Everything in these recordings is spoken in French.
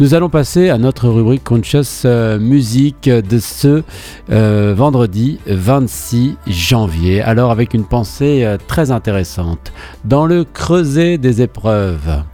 Nous allons passer à notre rubrique Conscious euh, Music de ce euh, vendredi 26 janvier. Alors avec une pensée euh, très intéressante. Dans le creuset des épreuves,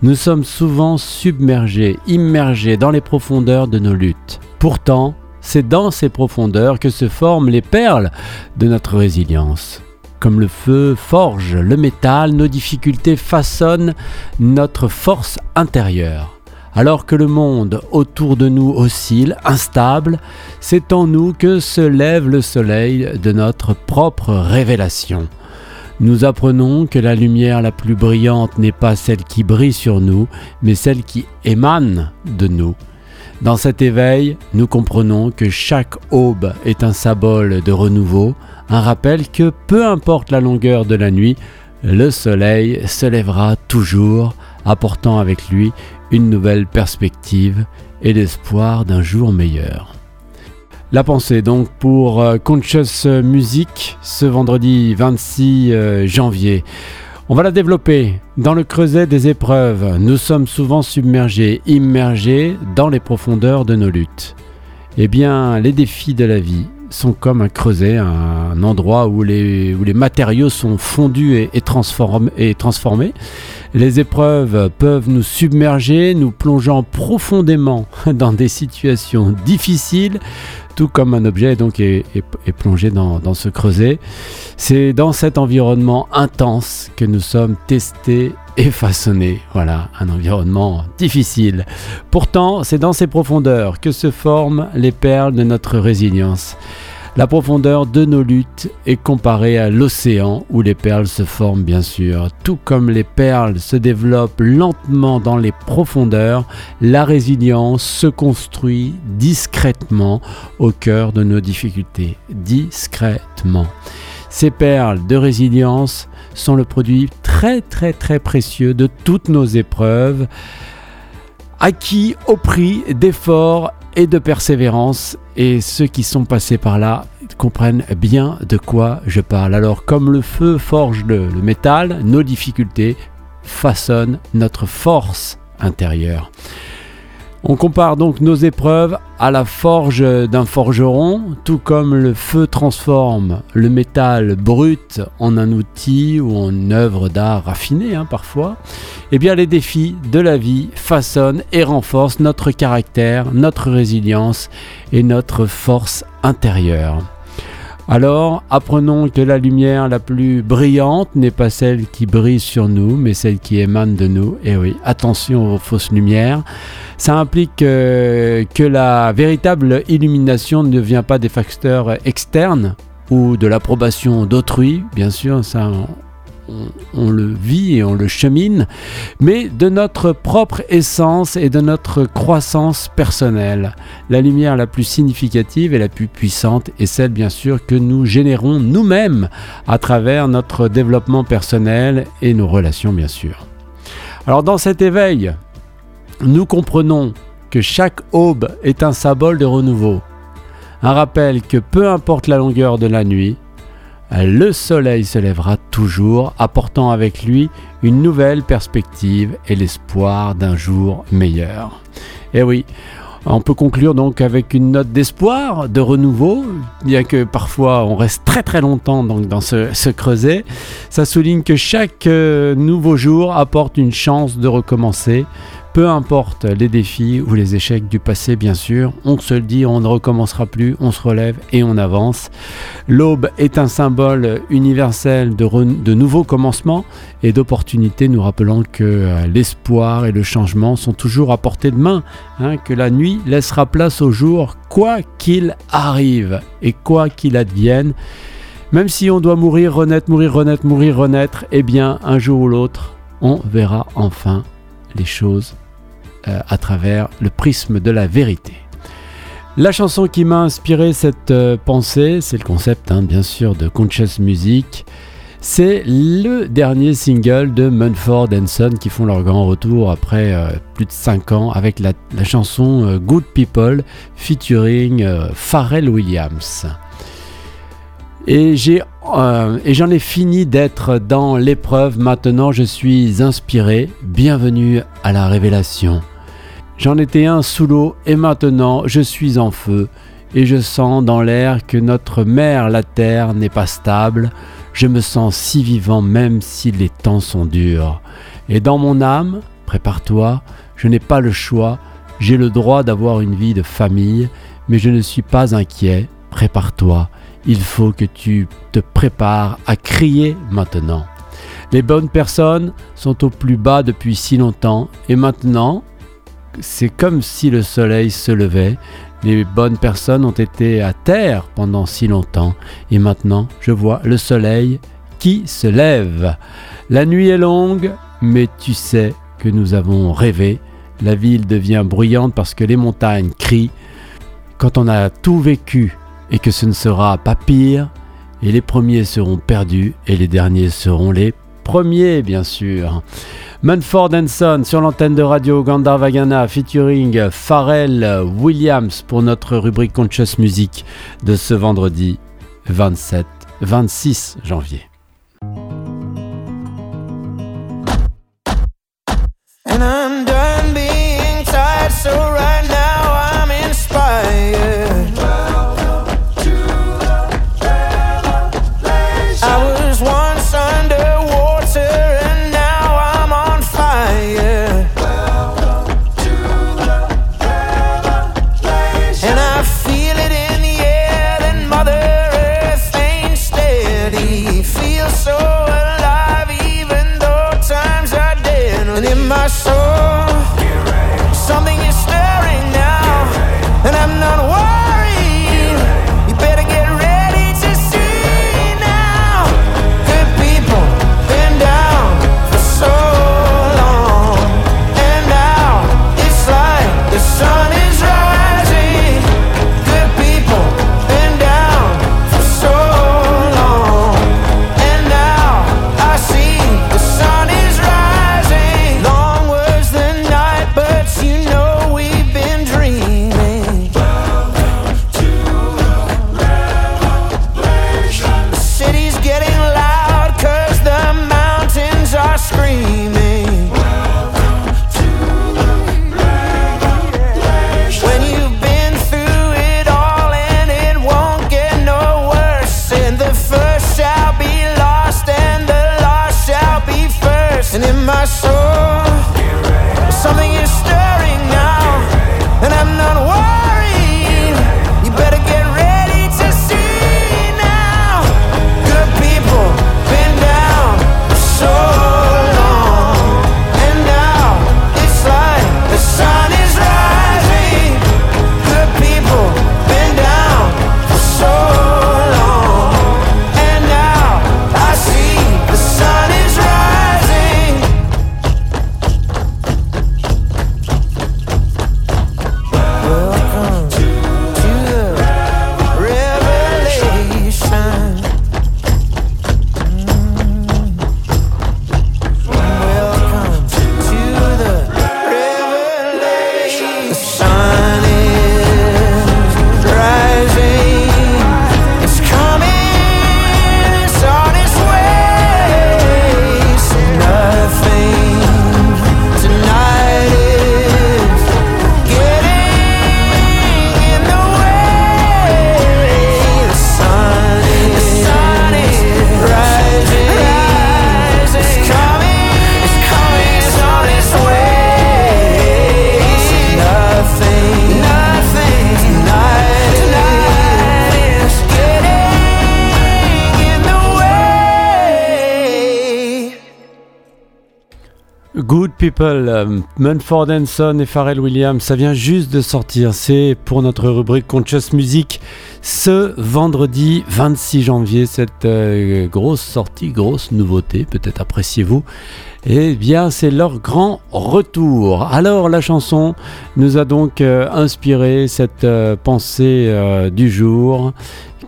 nous sommes souvent submergés, immergés dans les profondeurs de nos luttes. Pourtant, c'est dans ces profondeurs que se forment les perles de notre résilience. Comme le feu forge le métal, nos difficultés façonnent notre force intérieure. Alors que le monde autour de nous oscille, instable, c'est en nous que se lève le soleil de notre propre révélation. Nous apprenons que la lumière la plus brillante n'est pas celle qui brille sur nous, mais celle qui émane de nous. Dans cet éveil, nous comprenons que chaque aube est un symbole de renouveau, un rappel que peu importe la longueur de la nuit, le soleil se lèvera toujours, apportant avec lui une nouvelle perspective et l'espoir d'un jour meilleur. La pensée donc pour euh, Conscious Music ce vendredi 26 euh, janvier. On va la développer. Dans le creuset des épreuves, nous sommes souvent submergés, immergés dans les profondeurs de nos luttes. Eh bien, les défis de la vie sont comme un creuset, un endroit où les, où les matériaux sont fondus et, et, et transformés. Les épreuves peuvent nous submerger, nous plongeant profondément dans des situations difficiles, tout comme un objet donc est, plongé dans, dans, ce creuset. C'est dans cet environnement intense que nous sommes testés et façonnés. Voilà, un environnement difficile. Pourtant, c'est dans ces profondeurs que se forment les perles de notre résilience. La profondeur de nos luttes est comparée à l'océan où les perles se forment bien sûr. Tout comme les perles se développent lentement dans les profondeurs, la résilience se construit discrètement au cœur de nos difficultés. Discrètement. Ces perles de résilience sont le produit très très très précieux de toutes nos épreuves acquis au prix d'efforts et de persévérance et ceux qui sont passés par là comprennent bien de quoi je parle. Alors comme le feu forge le, le métal, nos difficultés façonnent notre force intérieure. On compare donc nos épreuves à la forge d'un forgeron, tout comme le feu transforme le métal brut en un outil ou en œuvre d'art raffinée hein, parfois. Eh bien les défis de la vie façonnent et renforcent notre caractère, notre résilience et notre force intérieure. Alors, apprenons que la lumière la plus brillante n'est pas celle qui brille sur nous, mais celle qui émane de nous. Et oui, attention aux fausses lumières. Ça implique euh, que la véritable illumination ne vient pas des facteurs externes ou de l'approbation d'autrui, bien sûr, ça on, le vit et on le chemine, mais de notre propre essence et de notre croissance personnelle. La lumière la plus significative et la plus puissante est celle bien sûr que nous générons nous-mêmes à travers notre développement personnel et nos relations bien sûr. Alors dans cet éveil, nous comprenons que chaque aube est un symbole de renouveau, un rappel que peu importe la longueur de la nuit, le soleil se lèvera toujours, apportant avec lui une nouvelle perspective et l'espoir d'un jour meilleur. Et eh oui, on peut conclure donc avec une note d'espoir, de renouveau, bien que parfois on reste très très longtemps donc dans ce, creuset. Ça souligne que chaque euh, nouveau jour apporte une chance de recommencer, peu importe les défis ou les échecs du passé, bien sûr, on se le dit, on ne recommencera plus, on se relève et on avance. L'aube est un symbole universel de, nouveaux commencements et d'opportunités, nous rappelons que euh, l'espoir et le changement sont toujours à portée de main, hein, que la nuit laissera place au jour, quoi qu'il arrive et quoi qu'il advienne. Même si on doit mourir, renaître, mourir, renaître, mourir, renaître, eh bien, un jour ou l'autre, on verra enfin les choses euh, à travers le prisme de la vérité. La chanson qui m'a inspiré cette euh, pensée, c'est le concept hein, bien sûr de Conscious Music. C'est le dernier single de Munford Son qui font leur grand retour après euh, plus de 5 ans avec la, chanson Good People featuring Pharrell Williams. Et j'ai et j'en ai fini d'être dans l'épreuve. Maintenant, je suis inspiré. Bienvenue à la révélation. J'en étais un sous l'eau et maintenant je suis en feu et je sens dans l'air que notre mère, la terre, n'est pas stable. Je me sens si vivant même si les temps sont durs. Et dans mon âme, prépare-toi, je n'ai pas le choix, j'ai le droit d'avoir une vie de famille, mais je ne suis pas inquiet, prépare-toi, il faut que tu te prépares à crier maintenant. Les bonnes personnes sont au plus bas depuis si longtemps et maintenant, c'est comme si le soleil se levait. Les bonnes personnes ont été à terre pendant si longtemps et maintenant je vois le soleil qui se lève. La nuit est longue, mais tu sais que nous avons rêvé. La ville devient bruyante parce que les montagnes crient. Quand on a tout vécu et que ce ne sera pas pire, et les premiers seront perdus et les derniers seront les premiers, bien sûr. Manford Son sur l'antenne de radio Gandharvagana featuring Pharrell Williams pour notre rubrique Conscious Music de ce vendredi 27 26 janvier. Good People, euh, Munford Son et Pharrell Williams, ça vient juste de sortir. C'est pour notre rubrique Conscious Music ce vendredi 26 janvier. Cette euh, grosse sortie, grosse nouveauté, peut-être appréciez-vous. Eh bien, c'est leur grand retour. Alors, la chanson nous a donc euh, inspiré cette pensée du jour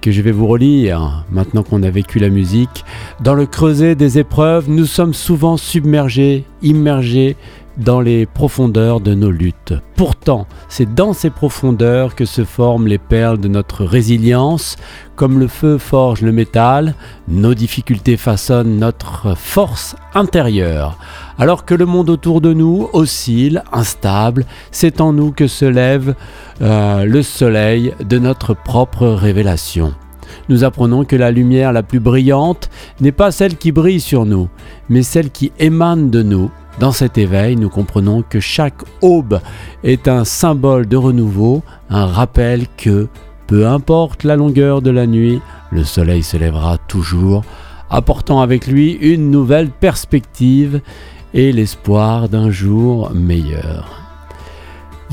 que je vais vous relire maintenant qu'on a vécu la musique. Dans le creuset des épreuves, nous sommes souvent submergés, immergés, dans les profondeurs de nos luttes. Pourtant, c'est dans ces profondeurs que se forment les perles de notre résilience. Comme le feu forge le métal, nos difficultés façonnent notre force intérieure. Alors que le monde autour de nous oscille, instable, c'est en nous que se lève euh, le soleil de notre propre révélation. Nous apprenons que la lumière la plus brillante n'est pas celle qui brille sur nous, mais celle qui émane de nous dans cet éveil, nous comprenons que chaque aube est un symbole de renouveau, un rappel que, peu importe la longueur de la nuit, le soleil se lèvera toujours, apportant avec lui une nouvelle perspective et l'espoir d'un jour meilleur.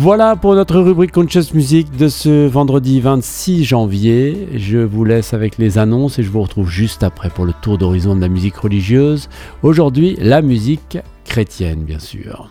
Voilà pour notre rubrique Conscious Music de ce vendredi 26 janvier. Je vous laisse avec les annonces et je vous retrouve juste après pour le tour d'horizon de la musique religieuse. Aujourd'hui, la musique chrétienne, bien sûr.